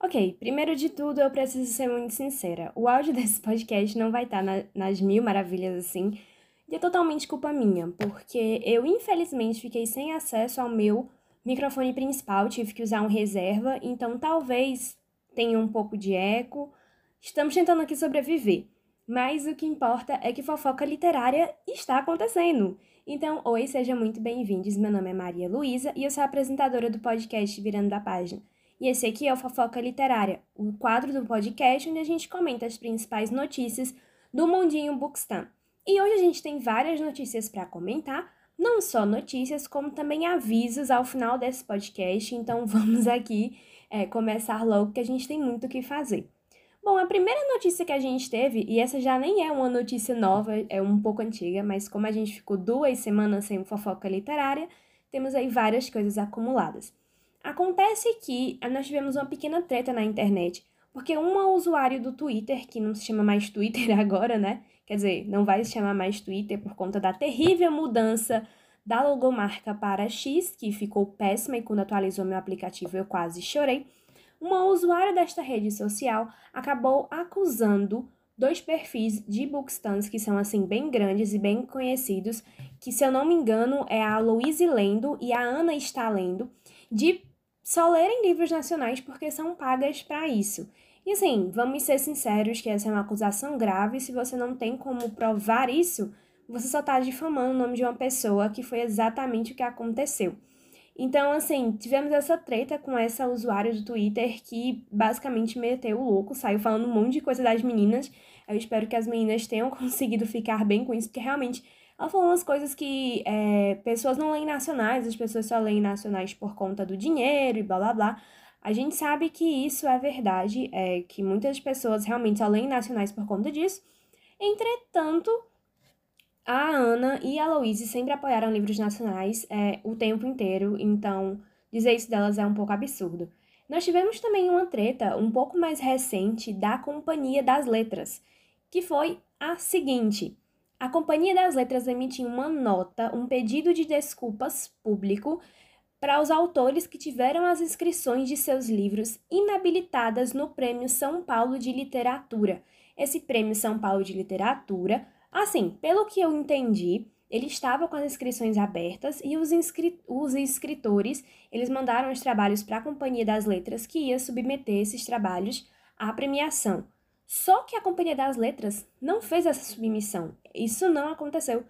Ok, primeiro de tudo eu preciso ser muito sincera. O áudio desse podcast não vai estar na, nas mil maravilhas assim, e é totalmente culpa minha, porque eu infelizmente fiquei sem acesso ao meu microfone principal, tive que usar um reserva, então talvez tenha um pouco de eco. Estamos tentando aqui sobreviver. Mas o que importa é que fofoca literária está acontecendo. Então, oi, sejam muito bem-vindos. Meu nome é Maria Luísa e eu sou a apresentadora do podcast Virando da Página. E esse aqui é o Fofoca Literária, o quadro do podcast onde a gente comenta as principais notícias do mundinho Bookstam. E hoje a gente tem várias notícias para comentar, não só notícias, como também avisos ao final desse podcast. Então vamos aqui é, começar logo que a gente tem muito o que fazer. Bom, a primeira notícia que a gente teve, e essa já nem é uma notícia nova, é um pouco antiga, mas como a gente ficou duas semanas sem fofoca literária, temos aí várias coisas acumuladas. Acontece que nós tivemos uma pequena treta na internet, porque uma usuário do Twitter, que não se chama mais Twitter agora, né? Quer dizer, não vai se chamar mais Twitter por conta da terrível mudança da logomarca para X, que ficou péssima e quando atualizou meu aplicativo eu quase chorei. Uma usuária desta rede social acabou acusando dois perfis de bookstans que são assim bem grandes e bem conhecidos, que se eu não me engano é a Louise Lendo e a Ana está lendo, de só lerem livros nacionais porque são pagas para isso. E assim, vamos ser sinceros que essa é uma acusação grave, se você não tem como provar isso, você só está difamando o nome de uma pessoa que foi exatamente o que aconteceu. Então, assim, tivemos essa treta com essa usuária do Twitter que basicamente meteu o louco, saiu falando um monte de coisa das meninas. Eu espero que as meninas tenham conseguido ficar bem com isso, porque realmente ela falou umas coisas que é, pessoas não leem nacionais, as pessoas só leem nacionais por conta do dinheiro e blá blá blá. A gente sabe que isso é verdade, é que muitas pessoas realmente só leem nacionais por conta disso. Entretanto, a Ana e a Louise sempre apoiaram livros nacionais é, o tempo inteiro, então dizer isso delas é um pouco absurdo. Nós tivemos também uma treta um pouco mais recente da Companhia das Letras, que foi a seguinte a Companhia das Letras emitiu uma nota, um pedido de desculpas público para os autores que tiveram as inscrições de seus livros inabilitadas no Prêmio São Paulo de Literatura. Esse Prêmio São Paulo de Literatura, assim, pelo que eu entendi, ele estava com as inscrições abertas e os, os escritores, eles mandaram os trabalhos para a Companhia das Letras que ia submeter esses trabalhos à premiação. Só que a Companhia das Letras não fez essa submissão. Isso não aconteceu.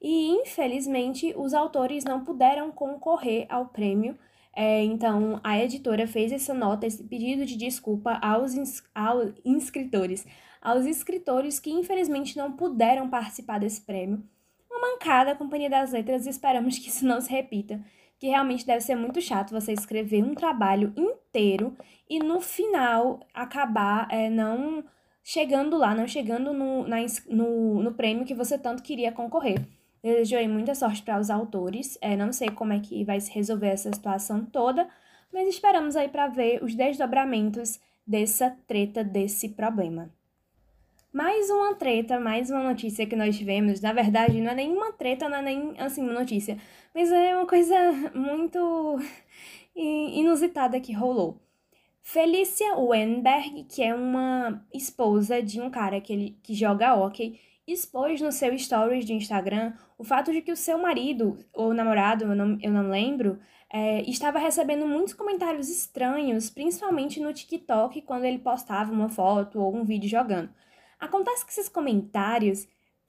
E, infelizmente, os autores não puderam concorrer ao prêmio. É, então, a editora fez essa nota, esse pedido de desculpa aos, ins aos inscritores, aos escritores que, infelizmente, não puderam participar desse prêmio. Uma mancada a Companhia das Letras e esperamos que isso não se repita que realmente deve ser muito chato você escrever um trabalho inteiro e no final acabar é, não chegando lá, não chegando no, na, no, no prêmio que você tanto queria concorrer. Desejo aí muita sorte para os autores. É, não sei como é que vai se resolver essa situação toda, mas esperamos aí para ver os desdobramentos dessa treta, desse problema. Mais uma treta, mais uma notícia que nós tivemos. Na verdade, não é nenhuma treta, não é nem assim uma notícia, mas é uma coisa muito inusitada que rolou. Felícia Wenberg, que é uma esposa de um cara que, ele, que joga hockey, expôs no seu stories de Instagram o fato de que o seu marido, ou namorado, eu não, eu não lembro, é, estava recebendo muitos comentários estranhos, principalmente no TikTok, quando ele postava uma foto ou um vídeo jogando. Acontece que esses comentários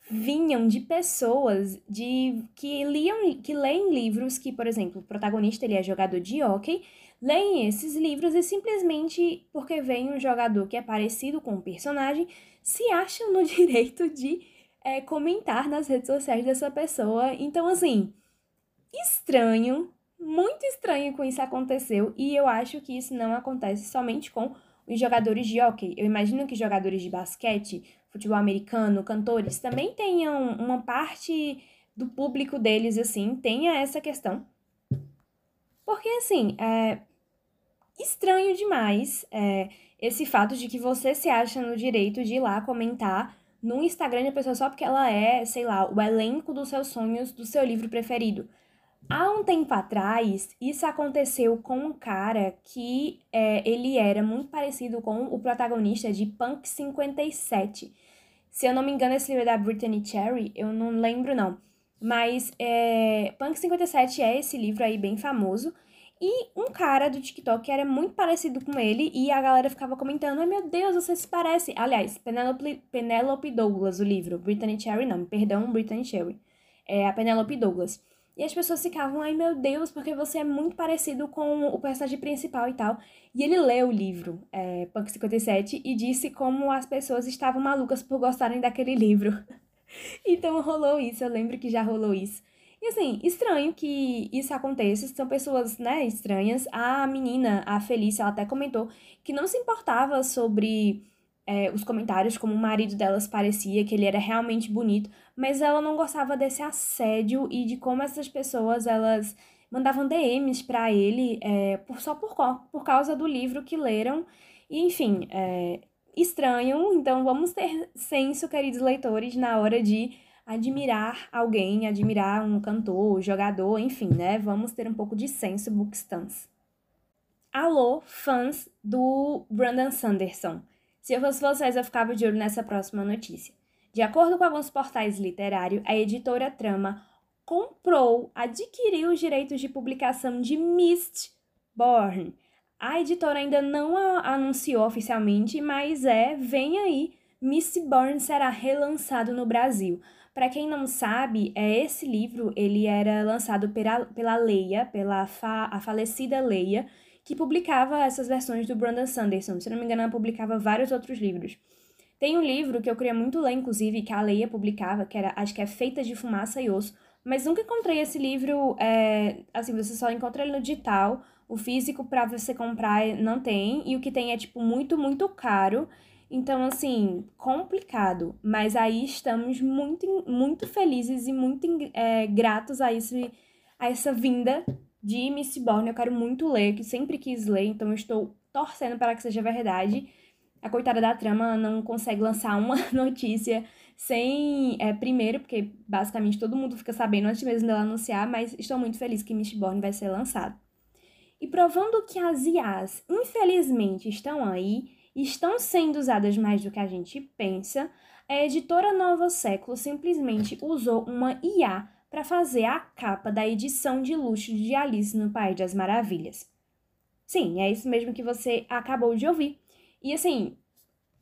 vinham de pessoas de que liam que leem livros que, por exemplo, o protagonista ele é jogador de hockey leem esses livros e simplesmente porque vem um jogador que é parecido com o um personagem, se acham no direito de é, comentar nas redes sociais dessa pessoa. Então, assim, estranho, muito estranho com isso aconteceu, e eu acho que isso não acontece somente com os jogadores de hockey. Eu imagino que jogadores de basquete, futebol americano, cantores também tenham uma parte do público deles, assim, tenha essa questão. Porque, assim, é, estranho demais é, esse fato de que você se acha no direito de ir lá comentar no Instagram da pessoa só porque ela é, sei lá, o elenco dos seus sonhos do seu livro preferido. Há um tempo atrás, isso aconteceu com um cara que é, ele era muito parecido com o protagonista de Punk 57. Se eu não me engano, esse livro é da Brittany Cherry, eu não lembro não. Mas é, Punk 57 é esse livro aí bem famoso. E um cara do TikTok era muito parecido com ele e a galera ficava comentando: Ai meu Deus, você se parece. Aliás, Penelope, Penelope Douglas, o livro. Brittany Cherry, não, perdão, Brittany Cherry. É a Penelope Douglas. E as pessoas ficavam, ai meu Deus, porque você é muito parecido com o personagem principal e tal. E ele leu o livro, é, Punk 57, e disse como as pessoas estavam malucas por gostarem daquele livro. então rolou isso, eu lembro que já rolou isso. E assim, estranho que isso aconteça, são pessoas, né, estranhas. A menina, a Felícia, ela até comentou que não se importava sobre é, os comentários, como o marido delas parecia, que ele era realmente bonito, mas ela não gostava desse assédio e de como essas pessoas, elas mandavam DMs para ele é, por, só por, por causa do livro que leram. E, enfim, é, estranho, então vamos ter senso, queridos leitores, na hora de admirar alguém, admirar um cantor, jogador, enfim, né? Vamos ter um pouco de senso bookstans. Alô, fãs do Brandon Sanderson. Se eu fosse vocês, eu ficava de olho nessa próxima notícia. De acordo com alguns portais literários, a editora Trama comprou, adquiriu os direitos de publicação de Mistborn. A editora ainda não anunciou oficialmente, mas é, vem aí, Mistborn será relançado no Brasil. Para quem não sabe, é esse livro ele era lançado pela, pela Leia, pela fa, a falecida Leia, que publicava essas versões do Brandon Sanderson. Se não me engano, ela publicava vários outros livros. Tem um livro que eu queria muito ler, inclusive, que a Leia publicava, que era, acho que é Feita de Fumaça e Osso, mas nunca encontrei esse livro, é, assim, você só encontra ele no digital, o físico para você comprar não tem, e o que tem é, tipo, muito, muito caro. Então, assim, complicado. Mas aí estamos muito, muito felizes e muito é, gratos a, esse, a essa vinda de Mistborn. Eu quero muito ler, que sempre quis ler, então estou torcendo para que seja verdade. A coitada da trama não consegue lançar uma notícia sem. É, primeiro, porque basicamente todo mundo fica sabendo antes mesmo dela anunciar, mas estou muito feliz que Mistborn vai ser lançado. E provando que as IAs, infelizmente, estão aí estão sendo usadas mais do que a gente pensa, a editora Nova Século simplesmente usou uma IA para fazer a capa da edição de luxo de Alice no País das Maravilhas. Sim, é isso mesmo que você acabou de ouvir. E assim,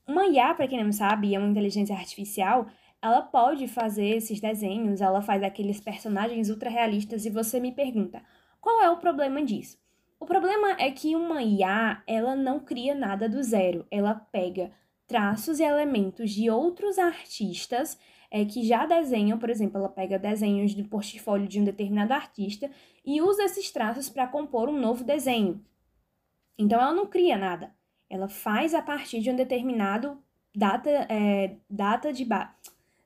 uma IA, para quem não sabe, é uma inteligência artificial, ela pode fazer esses desenhos, ela faz aqueles personagens ultra realistas e você me pergunta: qual é o problema disso? O problema é que uma IA, ela não cria nada do zero. Ela pega traços e elementos de outros artistas é, que já desenham, por exemplo, ela pega desenhos do portfólio de um determinado artista e usa esses traços para compor um novo desenho. Então ela não cria nada. Ela faz a partir de um determinado data, é, data de ba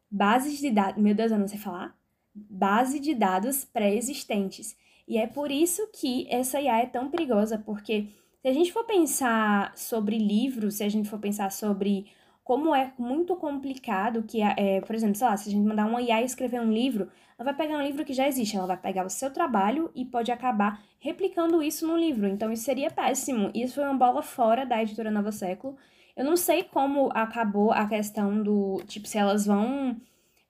bases de dados. Meu Deus, eu não sei falar. Base de dados pré-existentes. E é por isso que essa IA é tão perigosa, porque se a gente for pensar sobre livros, se a gente for pensar sobre como é muito complicado que, é, por exemplo, sei lá, se a gente mandar uma IA escrever um livro, ela vai pegar um livro que já existe, ela vai pegar o seu trabalho e pode acabar replicando isso no livro. Então isso seria péssimo. Isso foi uma bola fora da editora Nova Século. Eu não sei como acabou a questão do, tipo, se elas vão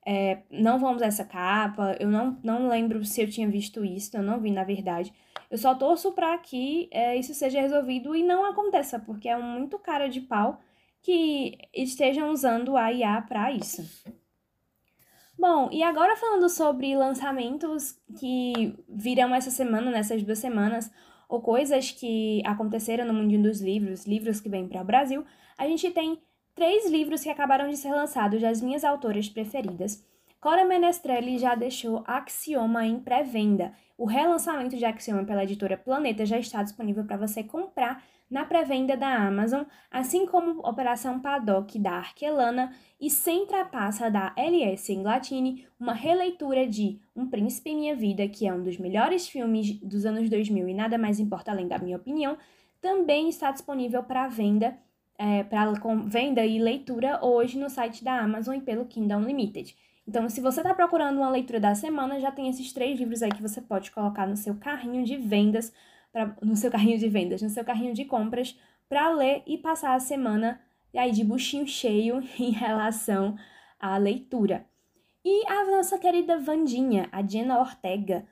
é, não vamos essa capa. Eu não, não lembro se eu tinha visto isso, eu não vi na verdade. Eu só torço para que é, isso seja resolvido e não aconteça, porque é muito cara de pau que estejam usando a IA para isso. Bom, e agora falando sobre lançamentos que virão essa semana, nessas duas semanas, ou coisas que aconteceram no mundo dos livros, livros que vêm para o Brasil, a gente tem três livros que acabaram de ser lançados das minhas autoras preferidas. Cora Menestrelli já deixou Axioma em pré-venda. O relançamento de Axioma pela editora Planeta já está disponível para você comprar na pré-venda da Amazon, assim como Operação Paddock da Arquelana e Sem Trapaça da L.S. Englatini, uma releitura de Um Príncipe em Minha Vida, que é um dos melhores filmes dos anos 2000 e nada mais importa além da minha opinião, também está disponível para venda é, para venda e leitura hoje no site da Amazon e pelo Kindle Unlimited. Então, se você está procurando uma leitura da semana, já tem esses três livros aí que você pode colocar no seu carrinho de vendas, pra, no seu carrinho de vendas, no seu carrinho de compras, para ler e passar a semana aí de buchinho cheio em relação à leitura. E a nossa querida Vandinha, a Jenna Ortega,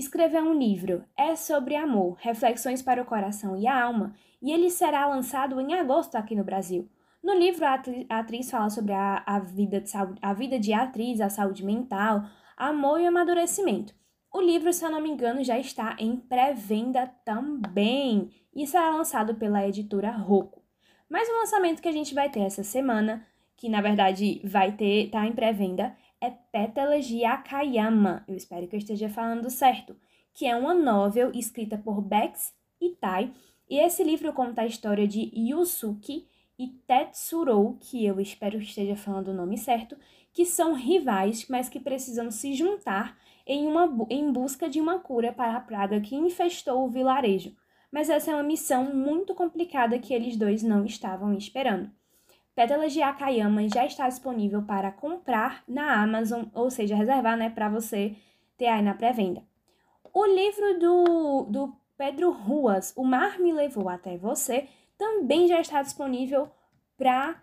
escreveu um livro, É sobre Amor, Reflexões para o Coração e a Alma, e ele será lançado em agosto aqui no Brasil. No livro, a atriz fala sobre a, a, vida de saúde, a vida de atriz, a saúde mental, amor e amadurecimento. O livro, se eu não me engano, já está em pré-venda também e será lançado pela editora Rocco. Mas o lançamento que a gente vai ter essa semana, que na verdade vai ter, tá em pré-venda, é Pétalas de Akayama. Eu espero que eu esteja falando certo, que é uma novel escrita por Bex Itai, e esse livro conta a história de Yusuke, e Tetsurou, que eu espero que esteja falando o nome certo, que são rivais, mas que precisam se juntar em, uma, em busca de uma cura para a praga que infestou o vilarejo. Mas essa é uma missão muito complicada que eles dois não estavam esperando. Pétalas de Akayama já está disponível para comprar na Amazon, ou seja, reservar né, para você ter aí na pré-venda. O livro do, do Pedro Ruas, O Mar Me Levou Até Você, também já está disponível para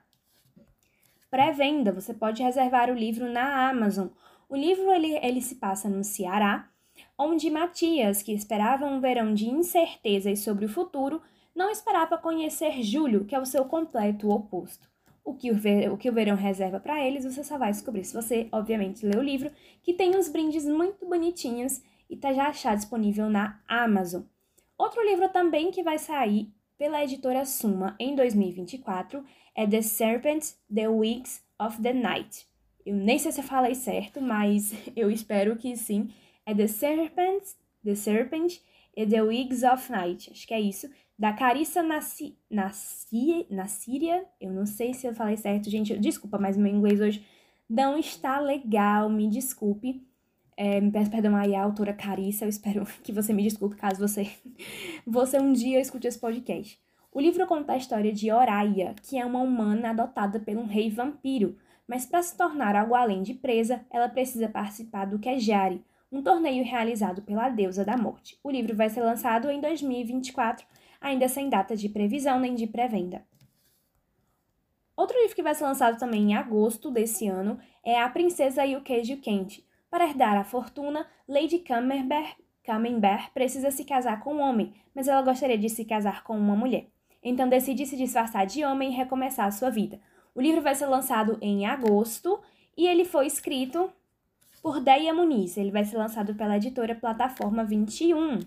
pré-venda. Você pode reservar o livro na Amazon. O livro ele, ele se passa no Ceará, onde Matias, que esperava um verão de incertezas sobre o futuro, não esperava conhecer Júlio, que é o seu completo oposto. O que o, ver, o, que o verão reserva para eles, você só vai descobrir se você, obviamente, ler o livro, que tem uns brindes muito bonitinhos e tá já achado disponível na Amazon. Outro livro também que vai sair pela editora Suma em 2024 é The Serpent, The Wigs of the Night. Eu nem sei se eu falei certo, mas eu espero que sim. É The Serpent, The Serpent e The Wigs of Night. Acho que é isso. Da Carissa Nassi, Nassi, Nassíria. Eu não sei se eu falei certo, gente. Desculpa, mas meu inglês hoje não está legal. Me desculpe. É, me peço perdão aí a autora Carissa, eu espero que você me desculpe caso você, você um dia escute esse podcast. O livro conta a história de Oraya, que é uma humana adotada por um rei vampiro, mas para se tornar algo além de presa, ela precisa participar do Kejari, um torneio realizado pela deusa da morte. O livro vai ser lançado em 2024, ainda sem data de previsão nem de pré-venda. Outro livro que vai ser lançado também em agosto desse ano é A Princesa e o Queijo Quente, para herdar a fortuna, Lady Camembert, Camembert precisa se casar com um homem, mas ela gostaria de se casar com uma mulher. Então decide se disfarçar de homem e recomeçar a sua vida. O livro vai ser lançado em agosto e ele foi escrito por Deia Muniz. Ele vai ser lançado pela editora Plataforma 21.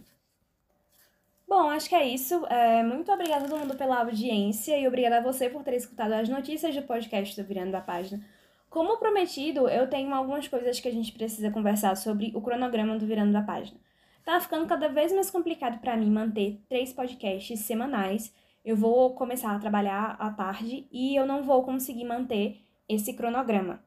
Bom, acho que é isso. É, muito obrigada a todo mundo pela audiência e obrigada a você por ter escutado as notícias do podcast do Virando a Página. Como prometido, eu tenho algumas coisas que a gente precisa conversar sobre o cronograma do Virando da Página. Tá ficando cada vez mais complicado para mim manter três podcasts semanais. Eu vou começar a trabalhar à tarde e eu não vou conseguir manter esse cronograma.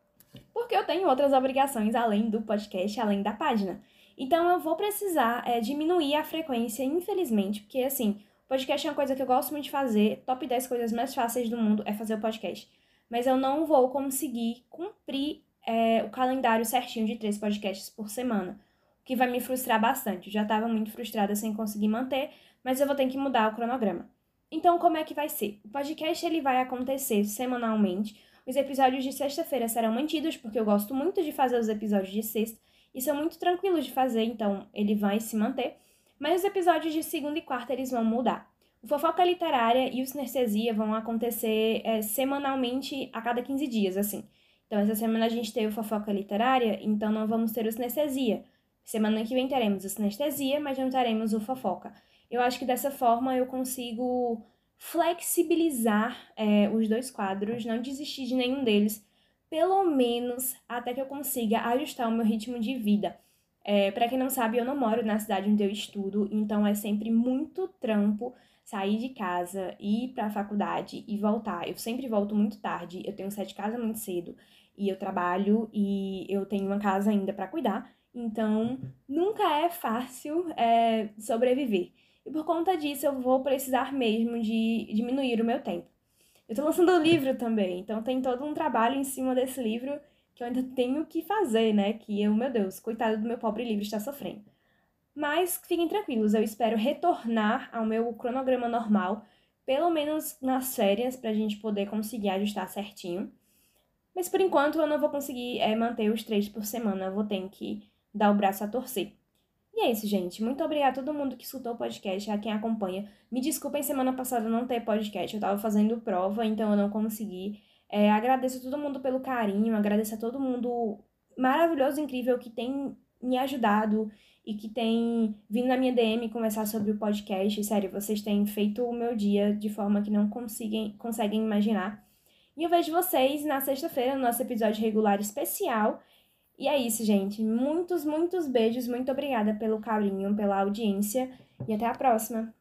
Porque eu tenho outras obrigações além do podcast, além da página. Então eu vou precisar é, diminuir a frequência, infelizmente, porque assim, podcast é uma coisa que eu gosto muito de fazer. Top 10 coisas mais fáceis do mundo é fazer o podcast mas eu não vou conseguir cumprir é, o calendário certinho de três podcasts por semana, o que vai me frustrar bastante. Eu já estava muito frustrada sem conseguir manter, mas eu vou ter que mudar o cronograma. Então, como é que vai ser? O podcast ele vai acontecer semanalmente. Os episódios de sexta-feira serão mantidos, porque eu gosto muito de fazer os episódios de sexta e são muito tranquilos de fazer, então ele vai se manter. Mas os episódios de segunda e quarta eles vão mudar. O Fofoca Literária e o Sinestesia vão acontecer é, semanalmente a cada 15 dias, assim. Então, essa semana a gente teve o Fofoca Literária, então não vamos ter o Sinestesia. Semana que vem teremos o Sinestesia, mas não teremos o Fofoca. Eu acho que dessa forma eu consigo flexibilizar é, os dois quadros, não desistir de nenhum deles, pelo menos até que eu consiga ajustar o meu ritmo de vida. É, para quem não sabe, eu não moro na cidade onde eu estudo, então é sempre muito trampo sair de casa, ir para a faculdade e voltar. Eu sempre volto muito tarde, eu tenho de casa muito cedo e eu trabalho e eu tenho uma casa ainda para cuidar, então nunca é fácil é, sobreviver. E por conta disso eu vou precisar mesmo de diminuir o meu tempo. Eu estou lançando um livro também, então tem todo um trabalho em cima desse livro que eu ainda tenho que fazer, né? Que eu, meu Deus, coitado do meu pobre livro está sofrendo. Mas fiquem tranquilos, eu espero retornar ao meu cronograma normal, pelo menos nas férias, para a gente poder conseguir ajustar certinho. Mas por enquanto eu não vou conseguir é, manter os três por semana, eu vou ter que dar o braço a torcer. E é isso, gente. Muito obrigada a todo mundo que escutou o podcast, a quem acompanha. Me desculpem semana passada não ter podcast, eu tava fazendo prova, então eu não consegui. É, agradeço a todo mundo pelo carinho, agradeço a todo mundo maravilhoso, incrível que tem me ajudado e que tem vindo na minha DM conversar sobre o podcast. Sério, vocês têm feito o meu dia de forma que não conseguem, conseguem imaginar. E eu vejo vocês na sexta-feira no nosso episódio regular especial. E é isso, gente. Muitos, muitos beijos. Muito obrigada pelo carinho, pela audiência. E até a próxima.